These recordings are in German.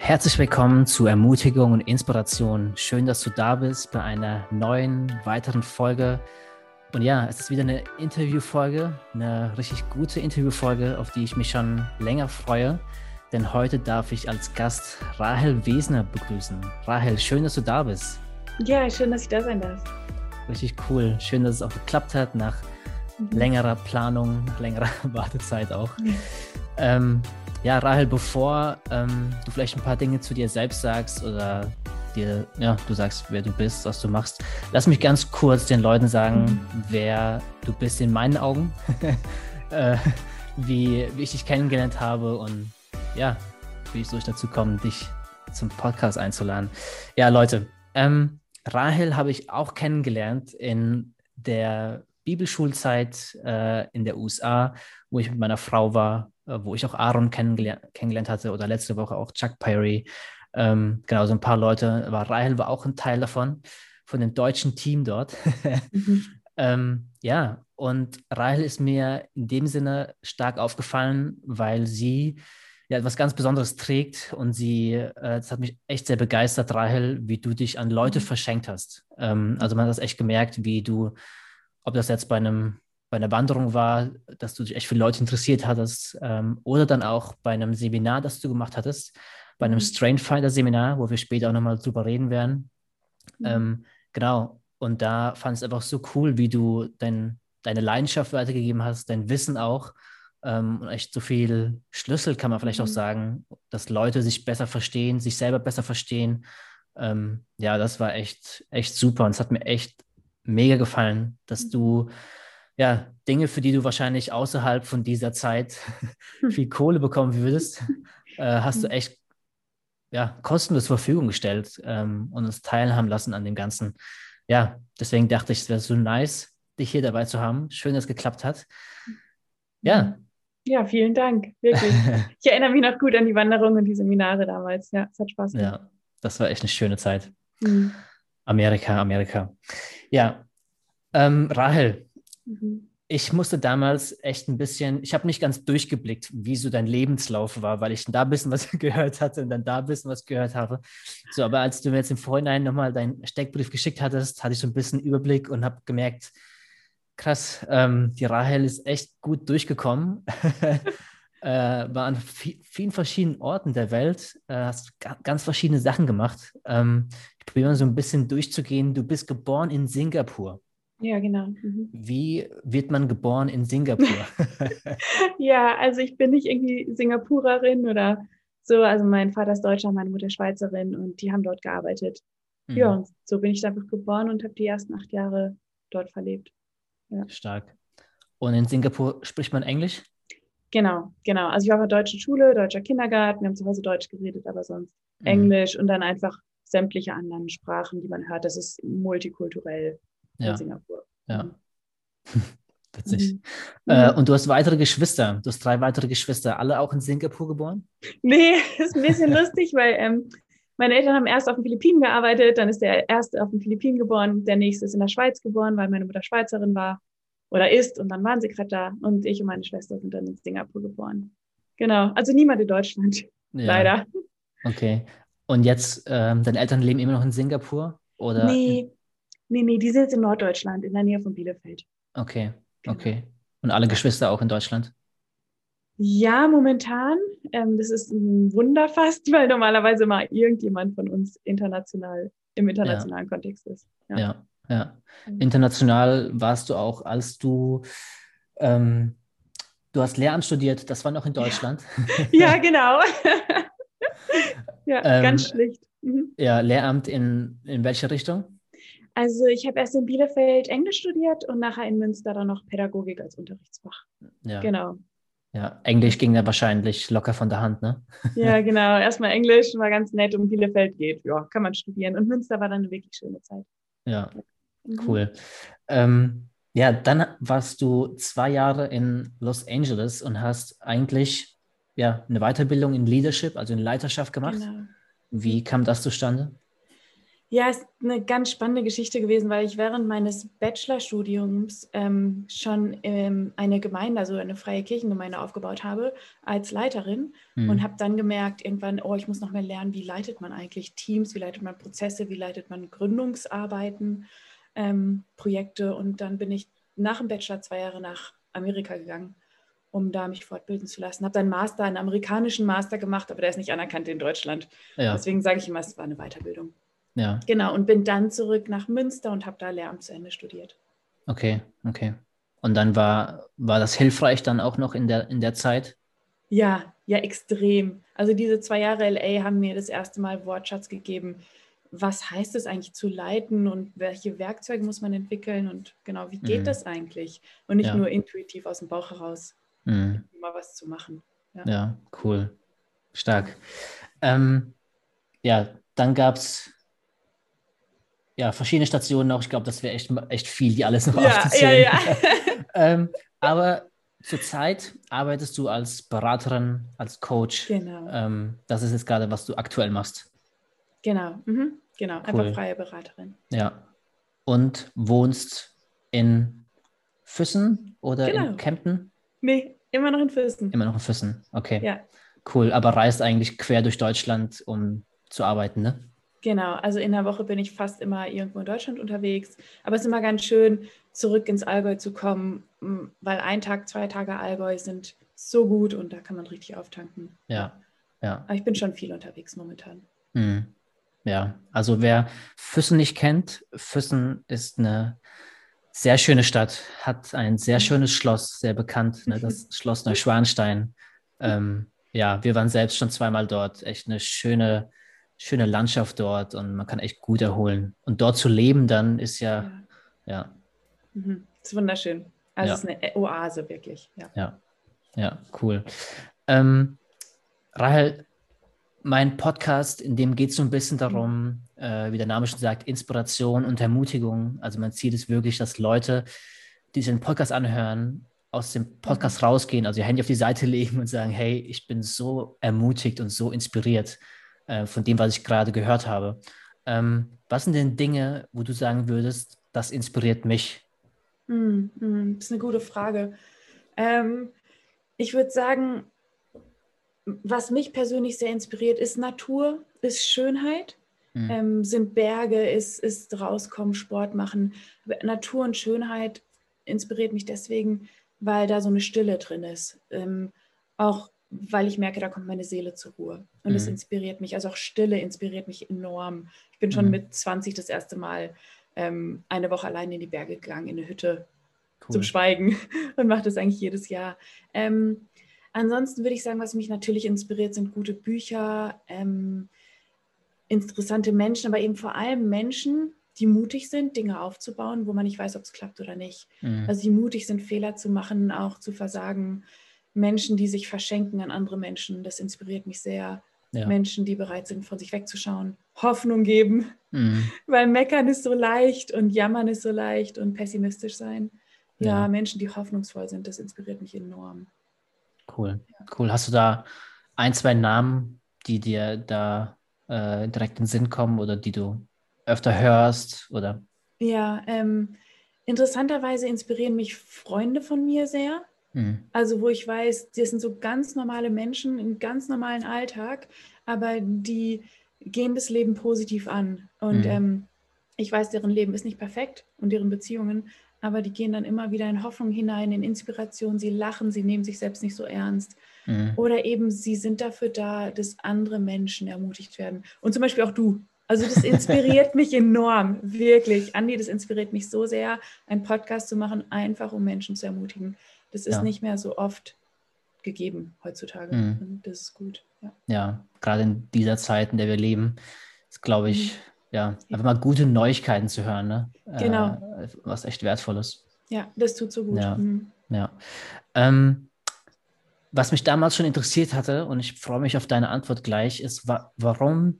Herzlich willkommen zu Ermutigung und Inspiration. Schön, dass du da bist bei einer neuen, weiteren Folge. Und ja, es ist wieder eine Interviewfolge, eine richtig gute Interviewfolge, auf die ich mich schon länger freue. Denn heute darf ich als Gast Rahel Wesner begrüßen. Rahel, schön, dass du da bist. Ja, schön, dass ich da sein darf. Richtig cool. Schön, dass es auch geklappt hat nach mhm. längerer Planung, längerer Wartezeit auch. Ähm, ja, Rahel, bevor ähm, du vielleicht ein paar Dinge zu dir selbst sagst oder dir, ja, du sagst, wer du bist, was du machst, lass mich ganz kurz den Leuten sagen, mhm. wer du bist in meinen Augen, äh, wie, wie ich dich kennengelernt habe und ja, wie ich so dazu komme, dich zum Podcast einzuladen. Ja, Leute, ähm, Rahel habe ich auch kennengelernt in der Bibelschulzeit äh, in der USA, wo ich mit meiner Frau war äh, wo ich auch Aaron kennengelernt, kennengelernt hatte oder letzte Woche auch Chuck Perry. Ähm, genau, so ein paar Leute, war Rahel war auch ein Teil davon, von dem deutschen Team dort. mhm. ähm, ja, und Rahel ist mir in dem Sinne stark aufgefallen, weil sie ja etwas ganz Besonderes trägt und sie, äh, das hat mich echt sehr begeistert, Rahel, wie du dich an Leute mhm. verschenkt hast. Ähm, also man hat das echt gemerkt, wie du, ob das jetzt bei einem bei einer Wanderung war, dass du dich echt für Leute interessiert hattest ähm, oder dann auch bei einem Seminar, das du gemacht hattest, bei einem mhm. Strainfinder Seminar, wo wir später auch nochmal drüber reden werden. Mhm. Ähm, genau. Und da fand ich es einfach so cool, wie du dein, deine Leidenschaft weitergegeben hast, dein Wissen auch. Ähm, und echt so viel Schlüssel kann man vielleicht mhm. auch sagen, dass Leute sich besser verstehen, sich selber besser verstehen. Ähm, ja, das war echt, echt super und es hat mir echt mega gefallen, dass mhm. du ja, Dinge, für die du wahrscheinlich außerhalb von dieser Zeit viel Kohle bekommen würdest, äh, hast du echt ja, kostenlos zur Verfügung gestellt ähm, und uns teilhaben lassen an dem Ganzen. Ja, deswegen dachte ich, es wäre so nice, dich hier dabei zu haben. Schön, dass es geklappt hat. Ja. Ja, vielen Dank. Wirklich. Ich erinnere mich noch gut an die Wanderung und die Seminare damals. Ja, es hat Spaß gemacht. Ja, das war echt eine schöne Zeit. Mhm. Amerika, Amerika. Ja, ähm, Rahel, Mhm. Ich musste damals echt ein bisschen, ich habe nicht ganz durchgeblickt, wie so dein Lebenslauf war, weil ich da ein bisschen was gehört hatte und dann da ein bisschen was gehört habe. So, aber als du mir jetzt im Vorhinein nochmal deinen Steckbrief geschickt hattest, hatte ich so ein bisschen Überblick und habe gemerkt, krass, ähm, die Rahel ist echt gut durchgekommen. äh, war an vielen verschiedenen Orten der Welt, äh, hast ganz verschiedene Sachen gemacht. Ähm, ich probiere mal so ein bisschen durchzugehen. Du bist geboren in Singapur. Ja, genau. Mhm. Wie wird man geboren in Singapur? ja, also ich bin nicht irgendwie Singapurerin oder so. Also mein Vater ist Deutscher, meine Mutter Schweizerin und die haben dort gearbeitet. Mhm. Ja, und so bin ich einfach geboren und habe die ersten acht Jahre dort verlebt. Ja. Stark. Und in Singapur spricht man Englisch? Genau, genau. Also ich war auf der deutschen Schule, deutscher Kindergarten, wir haben zu Hause Deutsch geredet, aber sonst mhm. Englisch und dann einfach sämtliche anderen Sprachen, die man hört. Das ist multikulturell ja. in Singapur. Ja. Mhm. Witzig. Mhm. Äh, und du hast weitere Geschwister. Du hast drei weitere Geschwister, alle auch in Singapur geboren? Nee, ist ein bisschen lustig, weil ähm, meine Eltern haben erst auf den Philippinen gearbeitet, dann ist der erste auf den Philippinen geboren, der nächste ist in der Schweiz geboren, weil meine Mutter Schweizerin war oder ist und dann waren sie gerade da und ich und meine Schwester sind dann in Singapur geboren. Genau, also niemand in Deutschland, ja. leider. Okay. Und jetzt, ähm, deine Eltern leben immer noch in Singapur? Oder? Nee, Nee, nee, die sind jetzt in Norddeutschland, in der Nähe von Bielefeld. Okay, genau. okay. Und alle Geschwister auch in Deutschland? Ja, momentan. Ähm, das ist ein Wunder fast, weil normalerweise mal irgendjemand von uns international, im internationalen ja. Kontext ist. Ja. ja, ja. International warst du auch, als du, ähm, du hast Lehramt studiert, das war noch in Deutschland. Ja, ja genau. Ja, ähm, ganz schlicht. Mhm. Ja, Lehramt in, in welche Richtung? Also ich habe erst in Bielefeld Englisch studiert und nachher in Münster dann noch Pädagogik als Unterrichtsfach. Ja. Genau. Ja, Englisch ging da wahrscheinlich locker von der Hand, ne? Ja, genau. Erstmal Englisch war ganz nett und Bielefeld geht. Ja, kann man studieren. Und Münster war dann eine wirklich schöne Zeit. Ja, mhm. cool. Ähm, ja, dann warst du zwei Jahre in Los Angeles und hast eigentlich ja, eine Weiterbildung in Leadership, also in Leiterschaft gemacht. Genau. Wie kam das zustande? Ja, ist eine ganz spannende Geschichte gewesen, weil ich während meines Bachelorstudiums ähm, schon ähm, eine Gemeinde, also eine freie Kirchengemeinde aufgebaut habe als Leiterin mhm. und habe dann gemerkt, irgendwann, oh, ich muss noch mehr lernen, wie leitet man eigentlich Teams, wie leitet man Prozesse, wie leitet man Gründungsarbeiten, ähm, Projekte. Und dann bin ich nach dem Bachelor zwei Jahre nach Amerika gegangen, um da mich fortbilden zu lassen. Habe dann Master, einen amerikanischen Master gemacht, aber der ist nicht anerkannt in Deutschland. Ja. Deswegen sage ich immer, es war eine Weiterbildung. Ja. Genau, und bin dann zurück nach Münster und habe da Lehramt zu Ende studiert. Okay, okay. Und dann war, war das hilfreich dann auch noch in der, in der Zeit? Ja, ja, extrem. Also diese zwei Jahre LA haben mir das erste Mal Wortschatz gegeben. Was heißt es eigentlich zu leiten und welche Werkzeuge muss man entwickeln und genau, wie geht mhm. das eigentlich? Und nicht ja. nur intuitiv aus dem Bauch heraus, mhm. mal was zu machen. Ja, ja cool. Stark. Ähm, ja, dann gab es ja, verschiedene Stationen noch. Ich glaube, das wäre echt, echt viel, die alles noch ja, aufzuzählen. Ja, ja. ähm, aber zurzeit arbeitest du als Beraterin, als Coach. Genau. Ähm, das ist jetzt gerade, was du aktuell machst. Genau, mhm. genau. Cool. Einfach freie Beraterin. Ja. Und wohnst in Füssen oder genau. in Kempten? Nee, immer noch in Füssen. Immer noch in Füssen, okay. Ja. Cool, aber reist eigentlich quer durch Deutschland, um zu arbeiten, ne? Genau, also in der Woche bin ich fast immer irgendwo in Deutschland unterwegs. Aber es ist immer ganz schön, zurück ins Allgäu zu kommen, weil ein Tag, zwei Tage Allgäu sind so gut und da kann man richtig auftanken. Ja, ja. Aber ich bin schon viel unterwegs momentan. Mhm. Ja, also wer Füssen nicht kennt, Füssen ist eine sehr schöne Stadt, hat ein sehr mhm. schönes Schloss, sehr bekannt, ne, das Schloss Neuschwanstein. Ähm, ja, wir waren selbst schon zweimal dort. Echt eine schöne schöne Landschaft dort und man kann echt gut erholen. Und dort zu leben dann ist ja, ja. ja. Mhm. Das ist wunderschön. Also ja. es ist eine Oase wirklich. Ja, ja, ja cool. Ähm, Rahel, mein Podcast, in dem geht es so ein bisschen darum, äh, wie der Name schon sagt, Inspiration und Ermutigung. Also mein Ziel ist wirklich, dass Leute, die sich den Podcast anhören, aus dem Podcast mhm. rausgehen, also ihr Handy auf die Seite legen und sagen, hey, ich bin so ermutigt und so inspiriert äh, von dem, was ich gerade gehört habe. Ähm, was sind denn Dinge, wo du sagen würdest, das inspiriert mich? Mm, mm, das ist eine gute Frage. Ähm, ich würde sagen, was mich persönlich sehr inspiriert, ist Natur, ist Schönheit, mhm. ähm, sind Berge, ist, ist rauskommen, Sport machen. Natur und Schönheit inspiriert mich deswegen, weil da so eine Stille drin ist. Ähm, auch weil ich merke, da kommt meine Seele zur Ruhe. Und es mhm. inspiriert mich. Also auch Stille inspiriert mich enorm. Ich bin schon mhm. mit 20 das erste Mal ähm, eine Woche allein in die Berge gegangen, in eine Hütte cool. zum Schweigen und mache das eigentlich jedes Jahr. Ähm, ansonsten würde ich sagen, was mich natürlich inspiriert, sind gute Bücher, ähm, interessante Menschen, aber eben vor allem Menschen, die mutig sind, Dinge aufzubauen, wo man nicht weiß, ob es klappt oder nicht. Mhm. Also die mutig sind, Fehler zu machen, auch zu versagen. Menschen, die sich verschenken an andere Menschen. Das inspiriert mich sehr. Ja. Menschen, die bereit sind, von sich wegzuschauen, Hoffnung geben, mhm. weil meckern ist so leicht und jammern ist so leicht und pessimistisch sein. Ja, ja. Menschen, die hoffnungsvoll sind, das inspiriert mich enorm. Cool, cool. Hast du da ein, zwei Namen, die dir da äh, direkt in den Sinn kommen oder die du öfter hörst? Oder? Ja, ähm, interessanterweise inspirieren mich Freunde von mir sehr. Mhm. Also wo ich weiß, das sind so ganz normale Menschen im ganz normalen Alltag, aber die gehen das Leben positiv an. Und mhm. ähm, ich weiß, deren Leben ist nicht perfekt und deren Beziehungen, aber die gehen dann immer wieder in Hoffnung hinein, in Inspiration, sie lachen, sie nehmen sich selbst nicht so ernst. Mhm. Oder eben, sie sind dafür da, dass andere Menschen ermutigt werden. Und zum Beispiel auch du. Also das inspiriert mich enorm, wirklich. Andi, das inspiriert mich so sehr, einen Podcast zu machen, einfach um Menschen zu ermutigen. Das ist ja. nicht mehr so oft gegeben heutzutage. Mhm. Und das ist gut. Ja. ja, gerade in dieser Zeit, in der wir leben, ist, glaube ich, mhm. Ja, einfach mal gute Neuigkeiten zu hören. Ne? Genau. Äh, was echt Wertvolles. Ja, das tut so gut. Ja. Mhm. ja. Ähm, was mich damals schon interessiert hatte, und ich freue mich auf deine Antwort gleich, ist, wa warum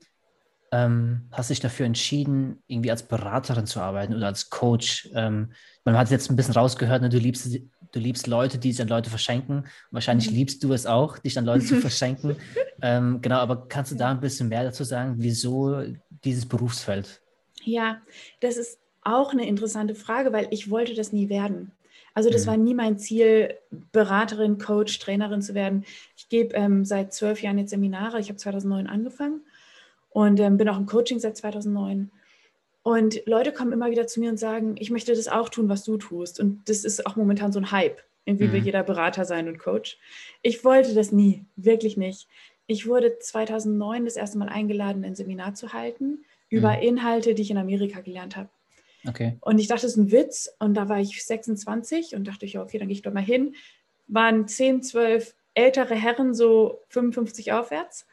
ähm, hast du dich dafür entschieden, irgendwie als Beraterin zu arbeiten oder als Coach? Ähm, man hat jetzt ein bisschen rausgehört, ne, du liebst du liebst Leute, die sich an Leute verschenken. Wahrscheinlich mhm. liebst du es auch, dich an Leute zu verschenken. ähm, genau, aber kannst du da ein bisschen mehr dazu sagen, wieso dieses Berufsfeld? Ja, das ist auch eine interessante Frage, weil ich wollte das nie werden. Also das mhm. war nie mein Ziel, Beraterin, Coach, Trainerin zu werden. Ich gebe ähm, seit zwölf Jahren jetzt Seminare. Ich habe 2009 angefangen und ähm, bin auch im Coaching seit 2009. Und Leute kommen immer wieder zu mir und sagen, ich möchte das auch tun, was du tust. Und das ist auch momentan so ein Hype. Irgendwie mhm. will jeder Berater sein und Coach. Ich wollte das nie, wirklich nicht. Ich wurde 2009 das erste Mal eingeladen, ein Seminar zu halten über mhm. Inhalte, die ich in Amerika gelernt habe. Okay. Und ich dachte, das ist ein Witz. Und da war ich 26 und dachte ich, ja, okay, dann gehe ich doch mal hin. Waren 10, 12 ältere Herren, so 55 aufwärts,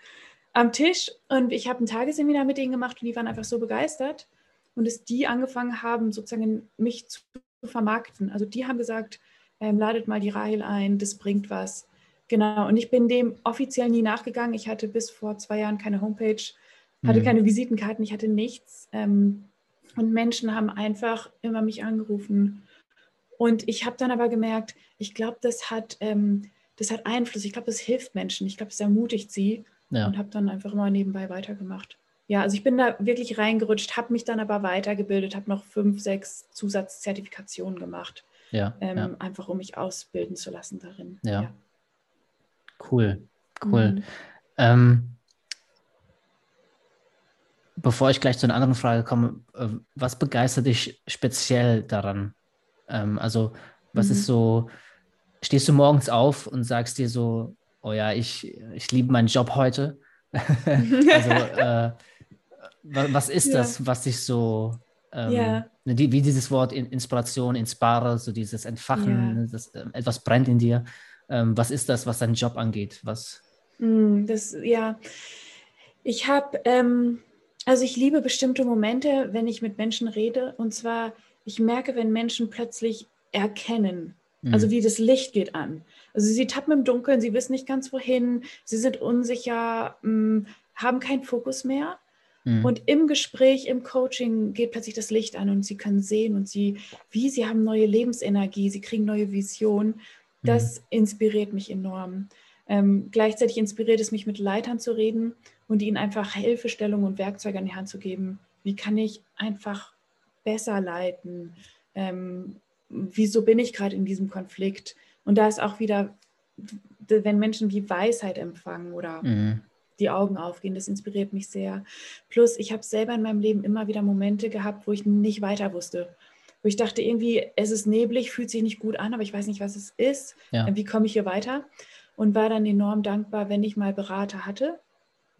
am Tisch. Und ich habe ein Tagesseminar mit denen gemacht und die waren einfach so begeistert. Und dass die angefangen haben, sozusagen mich zu vermarkten. Also die haben gesagt, ähm, ladet mal die Rahel ein, das bringt was. Genau, und ich bin dem offiziell nie nachgegangen. Ich hatte bis vor zwei Jahren keine Homepage, hatte mhm. keine Visitenkarten, ich hatte nichts. Ähm, und Menschen haben einfach immer mich angerufen. Und ich habe dann aber gemerkt, ich glaube, das hat, ähm, das hat Einfluss. Ich glaube, das hilft Menschen. Ich glaube, es ermutigt sie. Ja. Und habe dann einfach immer nebenbei weitergemacht. Ja, also ich bin da wirklich reingerutscht, habe mich dann aber weitergebildet, habe noch fünf, sechs Zusatzzertifikationen gemacht. Ja, ähm, ja. Einfach um mich ausbilden zu lassen darin. Ja. Cool, cool. Mhm. Ähm, bevor ich gleich zu einer anderen Frage komme, äh, was begeistert dich speziell daran? Ähm, also, was mhm. ist so, stehst du morgens auf und sagst dir so, oh ja, ich, ich liebe meinen Job heute? also, äh, was ist ja. das, was dich so, ähm, ja. Ne, wie dieses Wort Inspiration, Inspire, so dieses Entfachen, ja. Das, äh, etwas brennt in dir. Ähm, was ist das, was deinen Job angeht? Was? Mm, das, ja, ich habe, ähm, also ich liebe bestimmte Momente, wenn ich mit Menschen rede. Und zwar, ich merke, wenn Menschen plötzlich erkennen, mhm. also wie das Licht geht an. Also sie tappen im Dunkeln, sie wissen nicht ganz wohin, sie sind unsicher, mh, mm, haben keinen Fokus mehr. Mhm. Und im Gespräch, im Coaching geht plötzlich das Licht an und sie können sehen und sie, wie sie haben neue Lebensenergie, sie kriegen neue Visionen. Das mhm. inspiriert mich enorm. Ähm, gleichzeitig inspiriert es mich, mit Leitern zu reden und ihnen einfach Hilfestellung und Werkzeuge an die Hand zu geben. Wie kann ich einfach besser leiten? Ähm, wieso bin ich gerade in diesem Konflikt? Und da ist auch wieder, wenn Menschen wie Weisheit empfangen oder mhm. die Augen aufgehen, das inspiriert mich sehr. Plus, ich habe selber in meinem Leben immer wieder Momente gehabt, wo ich nicht weiter wusste. Wo ich dachte, irgendwie, es ist neblig, fühlt sich nicht gut an, aber ich weiß nicht, was es ist. Ja. Wie komme ich hier weiter? und war dann enorm dankbar, wenn ich mal Berater hatte,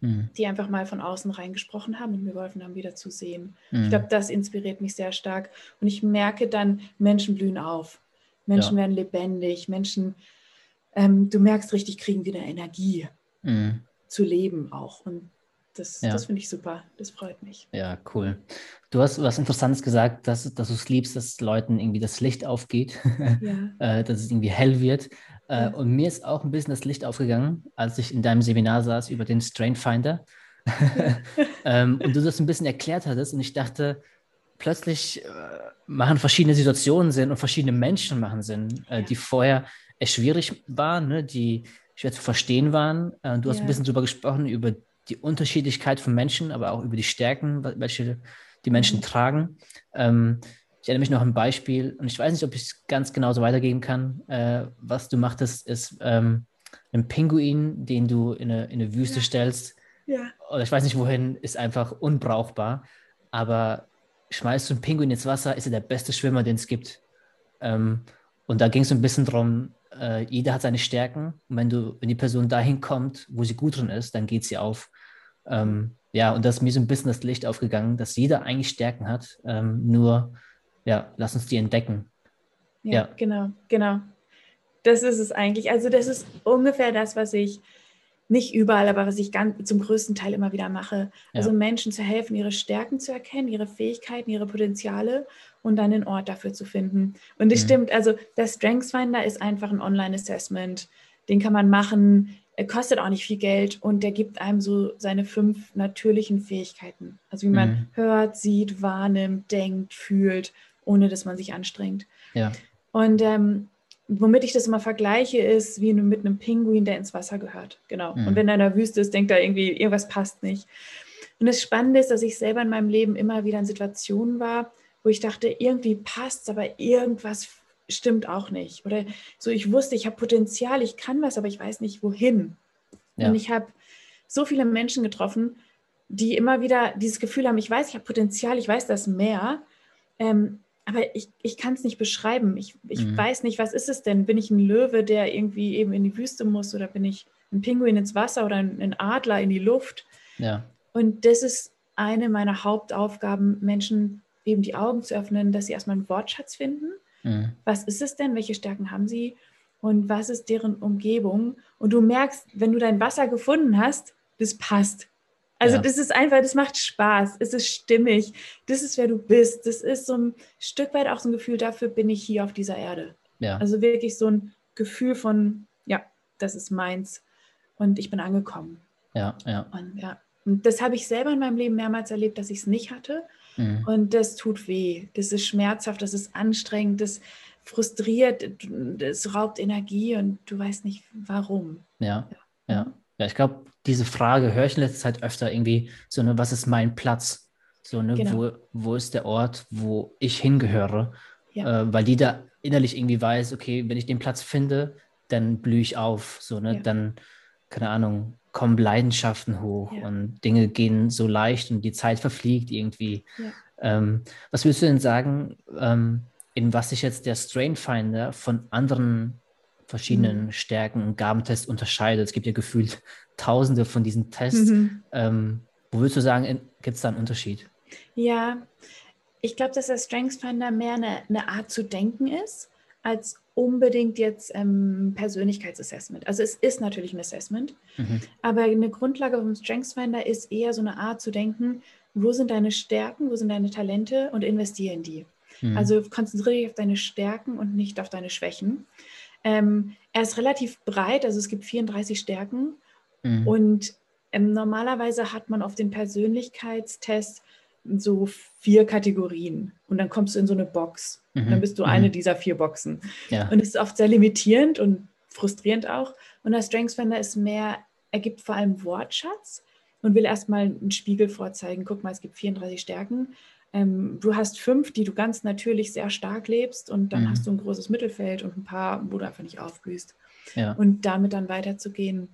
mhm. die einfach mal von außen reingesprochen haben und mir geholfen haben, wieder zu sehen. Mhm. Ich glaube, das inspiriert mich sehr stark. Und ich merke dann, Menschen blühen auf. Menschen ja. werden lebendig. Menschen, ähm, du merkst richtig, kriegen wieder Energie mhm. zu leben auch. Und das, ja. das finde ich super. Das freut mich. Ja, cool. Du hast was Interessantes gesagt, dass, dass du es liebst, dass Leuten irgendwie das Licht aufgeht, ja. Äh, dass es irgendwie hell wird. Äh, ja. Und mir ist auch ein bisschen das Licht aufgegangen, als ich in deinem Seminar saß über den Strain Finder. ähm, und du das ein bisschen erklärt hattest und ich dachte, plötzlich äh, machen verschiedene Situationen Sinn und verschiedene Menschen machen Sinn, äh, die vorher schwierig waren, ne, die schwer zu verstehen waren. Äh, du hast ein bisschen darüber gesprochen, über die Unterschiedlichkeit von Menschen, aber auch über die Stärken, welche die Menschen mhm. tragen. Ähm, ich erinnere mich noch an ein Beispiel und ich weiß nicht, ob ich es ganz genau so weitergeben kann. Äh, was du machtest, ist ähm, ein Pinguin, den du in eine, in eine Wüste ja. stellst. Ja. Oder ich weiß nicht wohin, ist einfach unbrauchbar. Aber schmeißt du einen Pinguin ins Wasser, ist er der beste Schwimmer, den es gibt. Ähm, und da ging es so ein bisschen darum, äh, jeder hat seine Stärken. Und wenn du, wenn die Person dahin kommt, wo sie gut drin ist, dann geht sie auf. Ähm, ja, und das ist mir so ein bisschen das Licht aufgegangen, dass jeder eigentlich Stärken hat, ähm, nur ja, lass uns die entdecken. Ja, ja, genau, genau. Das ist es eigentlich. Also das ist ungefähr das, was ich nicht überall, aber was ich ganz, zum größten Teil immer wieder mache. Also ja. Menschen zu helfen, ihre Stärken zu erkennen, ihre Fähigkeiten, ihre Potenziale und dann den Ort dafür zu finden. Und es mhm. stimmt, also der Strengthsfinder ist einfach ein Online-Assessment. Den kann man machen, kostet auch nicht viel Geld und der gibt einem so seine fünf natürlichen Fähigkeiten. Also wie man mhm. hört, sieht, wahrnimmt, denkt, fühlt ohne dass man sich anstrengt. Ja. Und ähm, womit ich das immer vergleiche, ist wie mit einem Pinguin, der ins Wasser gehört. Genau. Mhm. Und wenn er in der Wüste ist, denkt er irgendwie, irgendwas passt nicht. Und das Spannende ist, dass ich selber in meinem Leben immer wieder in Situationen war, wo ich dachte, irgendwie passt, aber irgendwas stimmt auch nicht. Oder so, ich wusste, ich habe Potenzial, ich kann was, aber ich weiß nicht wohin. Ja. Und ich habe so viele Menschen getroffen, die immer wieder dieses Gefühl haben, ich weiß, ich habe Potenzial, ich weiß das mehr, ähm, aber ich, ich kann es nicht beschreiben. Ich, ich mhm. weiß nicht, was ist es denn? Bin ich ein Löwe, der irgendwie eben in die Wüste muss oder bin ich ein Pinguin ins Wasser oder ein, ein Adler in die Luft? Ja. Und das ist eine meiner Hauptaufgaben, Menschen eben die Augen zu öffnen, dass sie erstmal einen Wortschatz finden. Mhm. Was ist es denn? Welche Stärken haben sie? Und was ist deren Umgebung? Und du merkst, wenn du dein Wasser gefunden hast, das passt. Also ja. das ist einfach, das macht Spaß, es ist stimmig, das ist wer du bist, das ist so ein Stück weit auch so ein Gefühl, dafür bin ich hier auf dieser Erde. Ja. Also wirklich so ein Gefühl von, ja, das ist meins und ich bin angekommen. Ja, ja. Und ja, und das habe ich selber in meinem Leben mehrmals erlebt, dass ich es nicht hatte. Mhm. Und das tut weh, das ist schmerzhaft, das ist anstrengend, das frustriert, das raubt Energie und du weißt nicht warum. Ja, ja. ja. Ja, ich glaube, diese Frage höre ich in letzter Zeit öfter irgendwie, so eine, was ist mein Platz? So eine, genau. wo, wo ist der Ort, wo ich hingehöre? Ja. Äh, weil die da innerlich irgendwie weiß, okay, wenn ich den Platz finde, dann blühe ich auf. So, ne? Ja. Dann, keine Ahnung, kommen Leidenschaften hoch ja. und Dinge gehen so leicht und die Zeit verfliegt irgendwie. Ähm, was würdest du denn sagen, ähm, in was sich jetzt der Strainfinder von anderen verschiedenen mhm. Stärken und Gabentests unterscheidet. Es gibt ja gefühlt tausende von diesen Tests. Mhm. Ähm, wo würdest du sagen, gibt es da einen Unterschied? Ja, ich glaube, dass der Strengthsfinder mehr eine, eine, Art zu denken ist, als unbedingt jetzt ähm, Persönlichkeitsassessment. Also es ist natürlich ein Assessment, mhm. aber eine Grundlage vom Strengthsfinder ist eher so eine Art zu denken, wo sind deine Stärken, wo sind deine Talente und investiere in die. Mhm. Also konzentriere dich auf deine Stärken und nicht auf deine Schwächen. Ähm, er ist relativ breit, also es gibt 34 Stärken. Mhm. Und ähm, normalerweise hat man auf den Persönlichkeitstest so vier Kategorien und dann kommst du in so eine Box. Mhm. Dann bist du mhm. eine dieser vier Boxen. Ja. Und es ist oft sehr limitierend und frustrierend auch. Und der Strengthsfinder ist mehr, er gibt vor allem Wortschatz und will erstmal einen Spiegel vorzeigen. Guck mal, es gibt 34 Stärken ähm, du hast fünf, die du ganz natürlich sehr stark lebst und dann mhm. hast du ein großes Mittelfeld und ein paar, wo du einfach nicht aufblühst. Ja. Und damit dann weiterzugehen.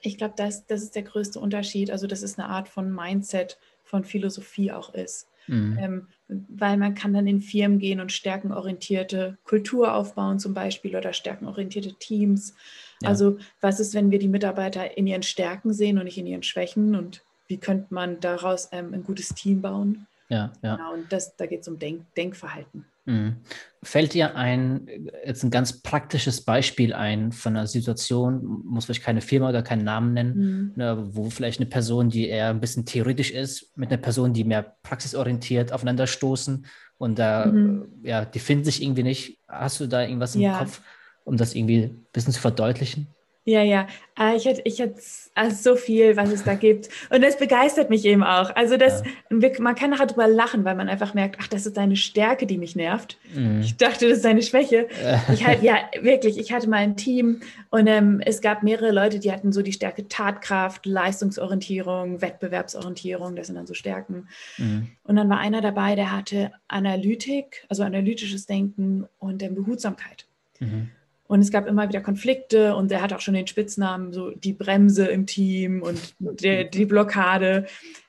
Ich glaube, das, das ist der größte Unterschied. Also das ist eine Art von Mindset, von Philosophie auch ist. Mhm. Ähm, weil man kann dann in Firmen gehen und stärkenorientierte Kultur aufbauen zum Beispiel oder stärkenorientierte Teams. Ja. Also was ist, wenn wir die Mitarbeiter in ihren Stärken sehen und nicht in ihren Schwächen und wie könnte man daraus ähm, ein gutes Team bauen? Ja, ja. Genau, und das, da geht es um Denk Denkverhalten. Mhm. Fällt dir ein, jetzt ein ganz praktisches Beispiel ein von einer Situation, muss vielleicht keine Firma oder keinen Namen nennen, mhm. ne, wo vielleicht eine Person, die eher ein bisschen theoretisch ist, mit einer Person, die mehr praxisorientiert aufeinander stoßen und da, mhm. ja, die finden sich irgendwie nicht. Hast du da irgendwas im ja. Kopf, um das irgendwie ein bisschen zu verdeutlichen? Ja, ja. Ah, ich hätte, ich hätte also so viel, was es da gibt. Und das begeistert mich eben auch. Also das, ja. man kann nachher drüber lachen, weil man einfach merkt, ach, das ist deine Stärke, die mich nervt. Mhm. Ich dachte, das ist deine Schwäche. ich halt, ja, wirklich, ich hatte mal ein Team und ähm, es gab mehrere Leute, die hatten so die Stärke Tatkraft, Leistungsorientierung, Wettbewerbsorientierung, das sind dann so Stärken. Mhm. Und dann war einer dabei, der hatte Analytik, also analytisches Denken und ähm, Behutsamkeit. Mhm. Und es gab immer wieder Konflikte und er hat auch schon den Spitznamen, so die Bremse im Team und der, die Blockade.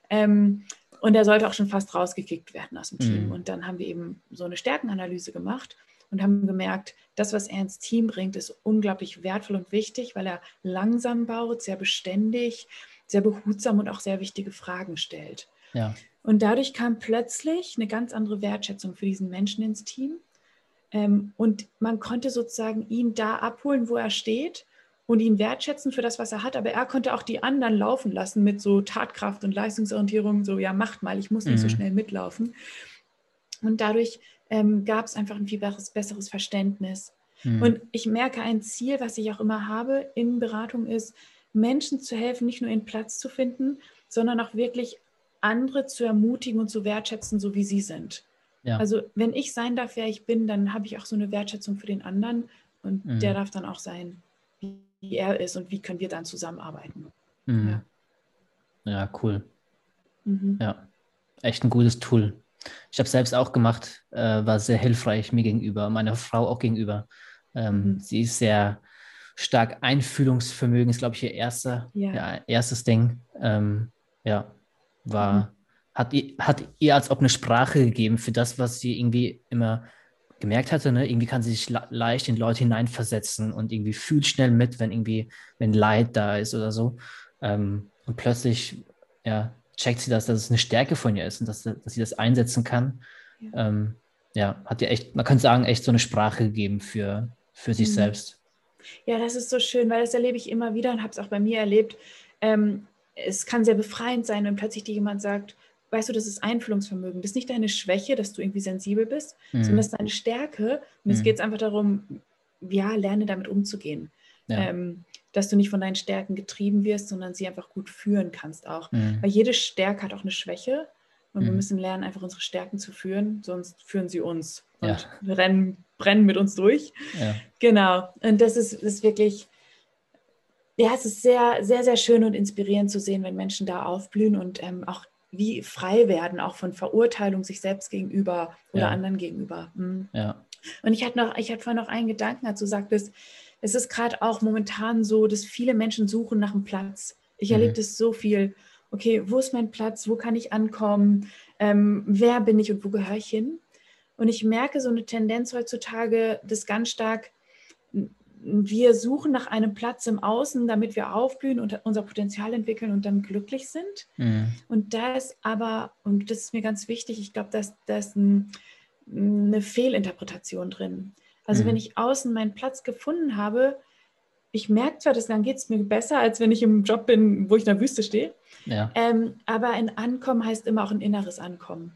Ähm, und er sollte auch schon fast rausgekickt werden aus dem Team. Mhm. Und dann haben wir eben so eine Stärkenanalyse gemacht und haben gemerkt, das, was er ins Team bringt, ist unglaublich wertvoll und wichtig, weil er langsam baut, sehr beständig, sehr behutsam und auch sehr wichtige Fragen stellt. Ja. Und dadurch kam plötzlich eine ganz andere Wertschätzung für diesen Menschen ins Team. Ähm, und man konnte sozusagen ihn da abholen, wo er steht und ihn wertschätzen für das, was er hat. Aber er konnte auch die anderen laufen lassen mit so Tatkraft und Leistungsorientierung, so ja, macht mal, ich muss nicht mhm. so schnell mitlaufen. Und dadurch ähm, gab es einfach ein viel besseres, besseres Verständnis. Mhm. Und ich merke, ein Ziel, was ich auch immer habe in Beratung ist, Menschen zu helfen, nicht nur ihren Platz zu finden, sondern auch wirklich andere zu ermutigen und zu wertschätzen, so wie sie sind. Ja. Also wenn ich sein darf, wer ich bin, dann habe ich auch so eine Wertschätzung für den anderen und mhm. der darf dann auch sein, wie er ist und wie können wir dann zusammenarbeiten. Mhm. Ja. ja, cool. Mhm. Ja, echt ein gutes Tool. Ich habe selbst auch gemacht, äh, war sehr hilfreich mir gegenüber, meiner Frau auch gegenüber. Ähm, mhm. Sie ist sehr stark Einfühlungsvermögen, ist, glaube ich, ihr erster, ja. Ja, erstes Ding. Ähm, ja, war, mhm. Hat, hat ihr als ob eine Sprache gegeben für das, was sie irgendwie immer gemerkt hatte, ne? irgendwie kann sie sich leicht in Leute hineinversetzen und irgendwie fühlt schnell mit, wenn irgendwie, wenn Leid da ist oder so. Ähm, und plötzlich, ja, checkt sie das, dass es eine Stärke von ihr ist und dass, dass sie das einsetzen kann. Ja. Ähm, ja, hat ihr echt, man könnte sagen, echt so eine Sprache gegeben für, für sich mhm. selbst. Ja, das ist so schön, weil das erlebe ich immer wieder und habe es auch bei mir erlebt. Ähm, es kann sehr befreiend sein, wenn plötzlich dir jemand sagt, weißt du, das ist Einfühlungsvermögen. Das ist nicht deine Schwäche, dass du irgendwie sensibel bist, mhm. sondern das ist deine Stärke. Und es mhm. geht einfach darum, ja, lerne damit umzugehen. Ja. Ähm, dass du nicht von deinen Stärken getrieben wirst, sondern sie einfach gut führen kannst auch. Mhm. Weil jede Stärke hat auch eine Schwäche. Und wir mhm. müssen lernen, einfach unsere Stärken zu führen, sonst führen sie uns und ja. rennen, brennen mit uns durch. Ja. Genau. Und das ist, ist wirklich, ja, es ist sehr, sehr, sehr schön und inspirierend zu sehen, wenn Menschen da aufblühen und ähm, auch wie frei werden, auch von Verurteilung sich selbst gegenüber oder ja. anderen gegenüber. Mhm. Ja. Und ich hatte noch, ich hatte vorhin noch einen Gedanken dazu, sagtest, es ist gerade auch momentan so, dass viele Menschen suchen nach einem Platz. Ich mhm. erlebe das so viel. Okay, wo ist mein Platz? Wo kann ich ankommen? Ähm, wer bin ich und wo gehöre ich hin? Und ich merke so eine Tendenz heutzutage, das ganz stark, wir suchen nach einem Platz im Außen, damit wir aufblühen und unser Potenzial entwickeln und dann glücklich sind. Mhm. Und da ist aber, und das ist mir ganz wichtig, ich glaube, dass da ist ein, eine Fehlinterpretation drin. Also mhm. wenn ich außen meinen Platz gefunden habe, ich merke zwar, dass dann geht es mir besser, als wenn ich im Job bin, wo ich in der Wüste stehe. Ja. Ähm, aber ein Ankommen heißt immer auch ein inneres Ankommen.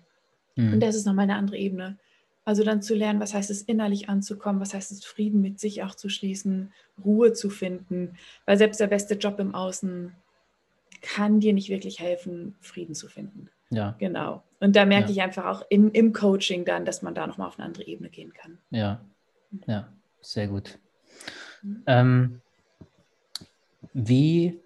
Mhm. Und das ist nochmal eine andere Ebene. Also dann zu lernen, was heißt es innerlich anzukommen, was heißt es Frieden mit sich auch zu schließen, Ruhe zu finden, weil selbst der beste Job im Außen kann dir nicht wirklich helfen, Frieden zu finden. Ja. Genau. Und da merke ja. ich einfach auch im, im Coaching dann, dass man da nochmal auf eine andere Ebene gehen kann. Ja, ja, sehr gut. Mhm. Ähm, wie,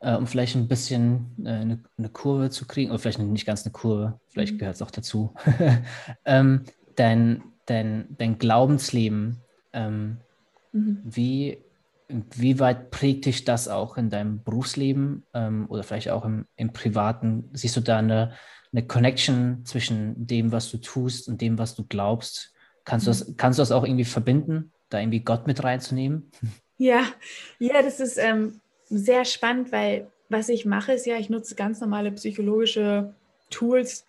äh, um vielleicht ein bisschen äh, eine, eine, Kurve zu kriegen, oder vielleicht nicht ganz eine Kurve, vielleicht mhm. gehört es auch dazu, ähm, dein, dein, dein Glaubensleben, ähm, mhm. wie, wie weit prägt dich das auch in deinem Berufsleben ähm, oder vielleicht auch im, im Privaten? Siehst du da eine, eine Connection zwischen dem, was du tust und dem, was du glaubst? Kannst, mhm. du, das, kannst du das auch irgendwie verbinden, da irgendwie Gott mit reinzunehmen? Ja, ja, das ist ähm, sehr spannend, weil was ich mache, ist ja, ich nutze ganz normale psychologische Tools,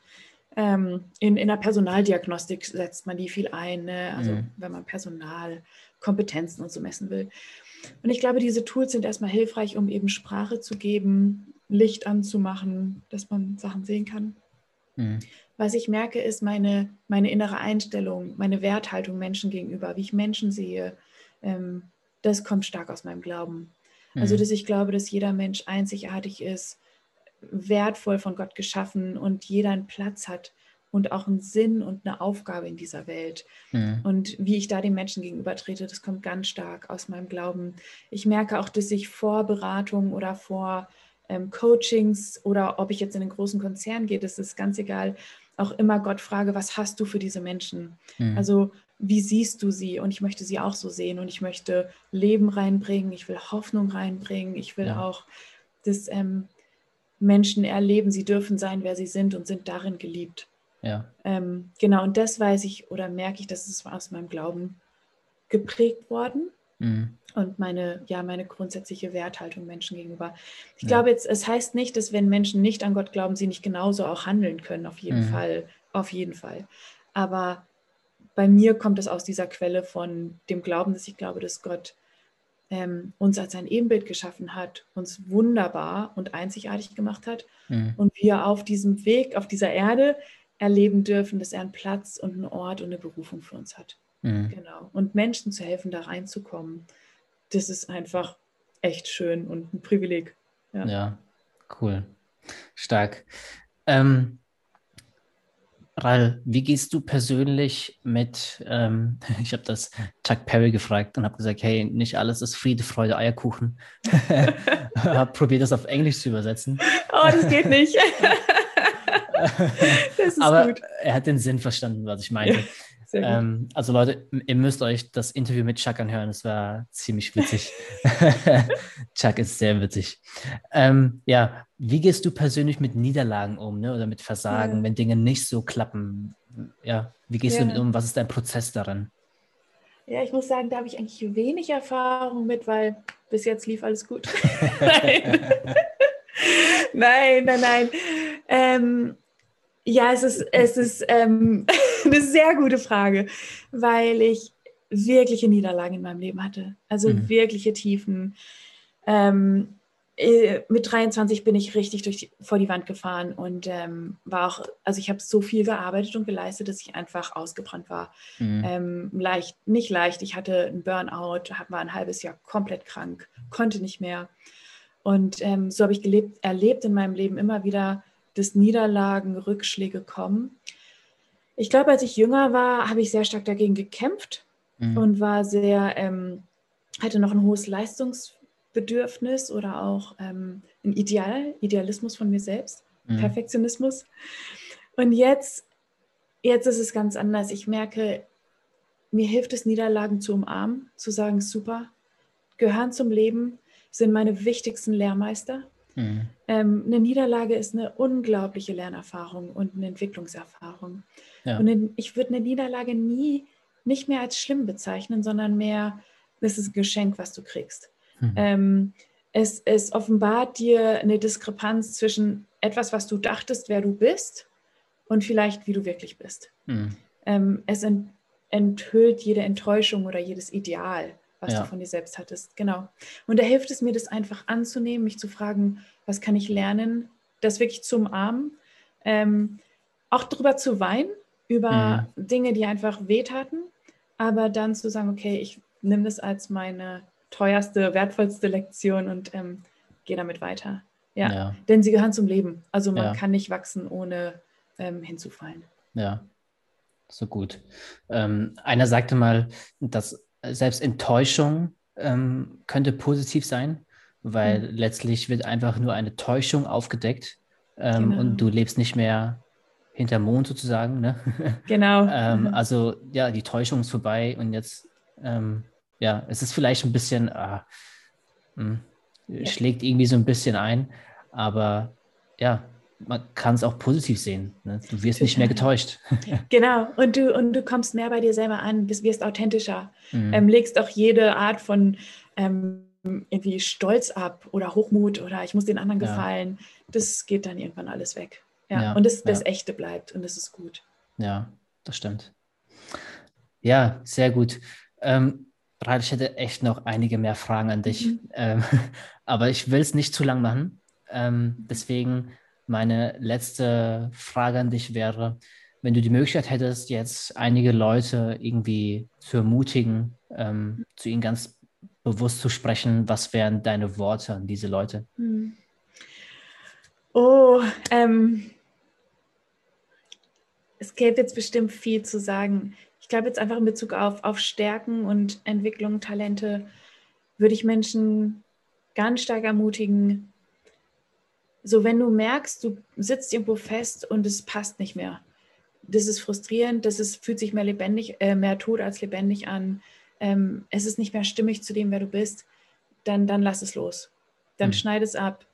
ähm, in, in der Personaldiagnostik setzt man die viel ein, ne? also mhm. wenn man Personalkompetenzen und so messen will. Und ich glaube, diese Tools sind erstmal hilfreich, um eben Sprache zu geben, Licht anzumachen, dass man Sachen sehen kann. Mhm. Was ich merke, ist meine, meine innere Einstellung, meine Werthaltung Menschen gegenüber, wie ich Menschen sehe. Ähm, das kommt stark aus meinem Glauben. Also, mhm. Also, dass ich glaube, dass jeder Mensch einzigartig ist, wertvoll von Gott geschaffen und jeder einen Platz hat und auch einen Sinn und eine Aufgabe in dieser Welt. Mhm. Und wie ich da den Menschen gegenüber trete, das kommt ganz stark aus meinem Glauben. Ich merke auch, dass ich vor Beratungen oder vor ähm, Coachings oder ob ich jetzt in einen großen Konzern gehe, das ist ganz egal, auch immer Gott frage, was hast du für diese Menschen? Mhm. Also wie siehst du sie? Und ich möchte sie auch so sehen und ich möchte Leben reinbringen, ich will Hoffnung reinbringen, ich will ja. auch das ähm, Menschen erleben, sie dürfen sein, wer sie sind und sind darin geliebt. Ja. Ähm, genau, und das weiß ich oder merke ich, dass es aus meinem Glauben geprägt worden mhm. und meine, ja, meine grundsätzliche Werthaltung Menschen gegenüber. Ich ja. glaube jetzt, es heißt nicht, dass wenn Menschen nicht an Gott glauben, sie nicht genauso auch handeln können, auf jeden mhm. Fall, auf jeden Fall. Aber bei mir kommt es aus dieser Quelle von dem Glauben, dass ich glaube, dass Gott ähm, uns als ein Ebenbild geschaffen hat, uns wunderbar und einzigartig gemacht hat mhm. und wir auf diesem Weg, auf dieser Erde erleben dürfen, dass er einen Platz und einen Ort und eine Berufung für uns hat. Mhm. Genau. Und Menschen zu helfen, da reinzukommen, das ist einfach echt schön und ein Privileg. Ja, ja cool. Stark. Ähm, Ral, wie gehst du persönlich mit, ähm, ich habe das Chuck Perry gefragt und habe gesagt, hey, nicht alles ist Friede, Freude, Eierkuchen. habe probiert, das auf Englisch zu übersetzen. Oh, das geht nicht. das ist Aber gut. er hat den Sinn verstanden, was ich meinte. Ähm, also Leute, ihr müsst euch das Interview mit Chuck anhören. Es war ziemlich witzig. Chuck ist sehr witzig. Ähm, ja, wie gehst du persönlich mit Niederlagen um ne? oder mit Versagen, ja. wenn Dinge nicht so klappen? Ja, wie gehst ja. du damit um? Was ist dein Prozess darin? Ja, ich muss sagen, da habe ich eigentlich wenig Erfahrung mit, weil bis jetzt lief alles gut. nein. nein, nein, nein. Ähm, ja, es ist, es ist ähm, eine sehr gute Frage, weil ich wirkliche Niederlagen in meinem Leben hatte. Also mhm. wirkliche Tiefen. Ähm, äh, mit 23 bin ich richtig durch die, vor die Wand gefahren und ähm, war auch, also ich habe so viel gearbeitet und geleistet, dass ich einfach ausgebrannt war. Mhm. Ähm, leicht, nicht leicht. Ich hatte einen Burnout, war ein halbes Jahr komplett krank, konnte nicht mehr. Und ähm, so habe ich gelebt, erlebt in meinem Leben immer wieder, dass Niederlagen, Rückschläge kommen. Ich glaube, als ich jünger war, habe ich sehr stark dagegen gekämpft mhm. und war sehr, ähm, hatte noch ein hohes Leistungs Bedürfnis oder auch ähm, ein Ideal, Idealismus von mir selbst, mhm. Perfektionismus. Und jetzt, jetzt ist es ganz anders. Ich merke, mir hilft es, Niederlagen zu umarmen, zu sagen, super, gehören zum Leben, sind meine wichtigsten Lehrmeister. Mhm. Ähm, eine Niederlage ist eine unglaubliche Lernerfahrung und eine Entwicklungserfahrung. Ja. Und ich würde eine Niederlage nie nicht mehr als schlimm bezeichnen, sondern mehr, das ist ein Geschenk, was du kriegst. Mhm. Ähm, es, es offenbart dir eine Diskrepanz zwischen etwas, was du dachtest, wer du bist, und vielleicht, wie du wirklich bist. Mhm. Ähm, es ent, enthüllt jede Enttäuschung oder jedes Ideal, was ja. du von dir selbst hattest. Genau. Und da hilft es mir, das einfach anzunehmen, mich zu fragen, was kann ich lernen, das wirklich zu umarmen, ähm, auch darüber zu weinen, über mhm. Dinge, die einfach wehtaten, aber dann zu sagen, okay, ich nehme das als meine teuerste, wertvollste Lektion und ähm, gehe damit weiter. Ja. ja. denn sie gehören zum Leben. Also man ja. kann nicht wachsen, ohne ähm, hinzufallen. Ja, so gut. Ähm, einer sagte mal, dass selbst Enttäuschung ähm, könnte positiv sein, weil mhm. letztlich wird einfach nur eine Täuschung aufgedeckt ähm, genau. und du lebst nicht mehr hinter Mond sozusagen. Ne? Genau. ähm, also ja, die Täuschung ist vorbei und jetzt ähm, ja, es ist vielleicht ein bisschen, ah, mh, hm, schlägt irgendwie so ein bisschen ein, aber ja, man kann es auch positiv sehen. Ne? Du wirst Total. nicht mehr getäuscht. Genau, und du, und du kommst mehr bei dir selber an, bist, wirst authentischer, mhm. ähm, legst auch jede Art von ähm, irgendwie Stolz ab oder Hochmut oder ich muss den anderen ja. gefallen. Das geht dann irgendwann alles weg. Ja, ja und das, das ja. Echte bleibt und das ist gut. Ja, das stimmt. Ja, sehr gut. Ähm, Rahel, ich hätte echt noch einige mehr Fragen an dich, mhm. ähm, aber ich will es nicht zu lang machen. Ähm, deswegen meine letzte Frage an dich wäre, wenn du die Möglichkeit hättest, jetzt einige Leute irgendwie zu ermutigen, ähm, zu ihnen ganz bewusst zu sprechen, was wären deine Worte an diese Leute? Mhm. Oh, ähm, es gäbe jetzt bestimmt viel zu sagen ich glaube jetzt einfach in Bezug auf, auf Stärken und Entwicklung, Talente, würde ich Menschen ganz stark ermutigen, so wenn du merkst, du sitzt irgendwo fest und es passt nicht mehr. Das ist frustrierend, das ist, fühlt sich mehr lebendig, äh, mehr tot als lebendig an. Ähm, es ist nicht mehr stimmig zu dem, wer du bist, dann, dann lass es los. Dann mhm. schneid es ab.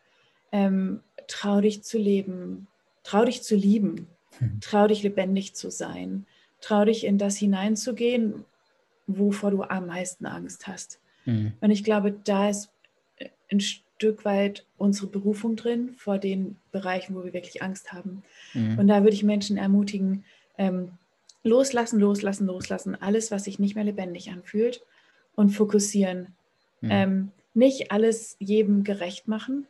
Ähm, trau dich zu leben. Trau dich zu lieben. Mhm. Trau dich lebendig zu sein. Trau dich in das hineinzugehen, wovor du am meisten Angst hast. Mhm. Und ich glaube, da ist ein Stück weit unsere Berufung drin, vor den Bereichen, wo wir wirklich Angst haben. Mhm. Und da würde ich Menschen ermutigen, ähm, loslassen, loslassen, loslassen, alles, was sich nicht mehr lebendig anfühlt und fokussieren. Mhm. Ähm, nicht alles jedem gerecht machen,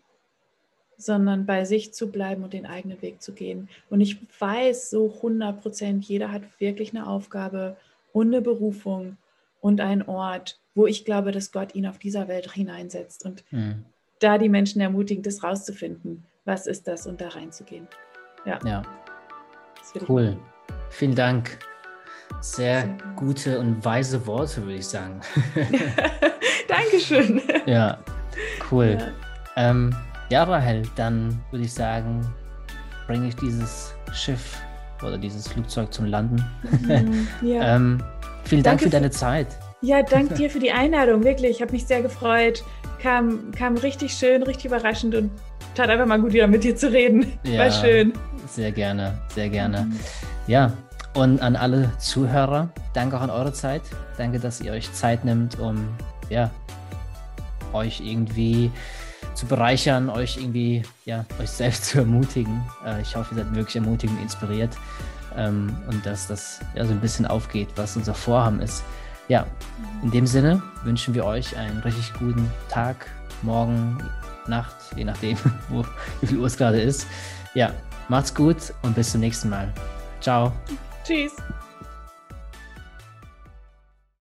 sondern bei sich zu bleiben und den eigenen Weg zu gehen. Und ich weiß so 100 Prozent, jeder hat wirklich eine Aufgabe und eine Berufung und einen Ort, wo ich glaube, dass Gott ihn auf dieser Welt hineinsetzt. Und mhm. Da die Menschen ermutigen, das rauszufinden. Was ist das und da reinzugehen. Ja. ja. Cool. Vielen Dank. Sehr, Sehr gute und weise Worte, würde ich sagen. Dankeschön. Ja, cool. Ja. Ähm, ja, Rahel, dann würde ich sagen, bringe ich dieses Schiff oder dieses Flugzeug zum Landen. Mhm, ja. ähm, vielen Dank für deine Zeit. Ja, danke dir für die Einladung, wirklich. Ich habe mich sehr gefreut. Kam, kam richtig schön, richtig überraschend und tat einfach mal gut, wieder mit dir zu reden. Ja, War schön. Sehr gerne, sehr gerne. Mhm. Ja, und an alle Zuhörer, danke auch an eure Zeit. Danke, dass ihr euch Zeit nimmt, um ja, euch irgendwie zu bereichern, euch irgendwie, ja, euch selbst zu ermutigen. Äh, ich hoffe, ihr seid wirklich ermutigend und inspiriert ähm, und dass das ja so ein bisschen aufgeht, was unser Vorhaben ist. Ja, in dem Sinne wünschen wir euch einen richtig guten Tag, morgen, Nacht, je nachdem, wo, wie viel Uhr es gerade ist. Ja, macht's gut und bis zum nächsten Mal. Ciao. Tschüss.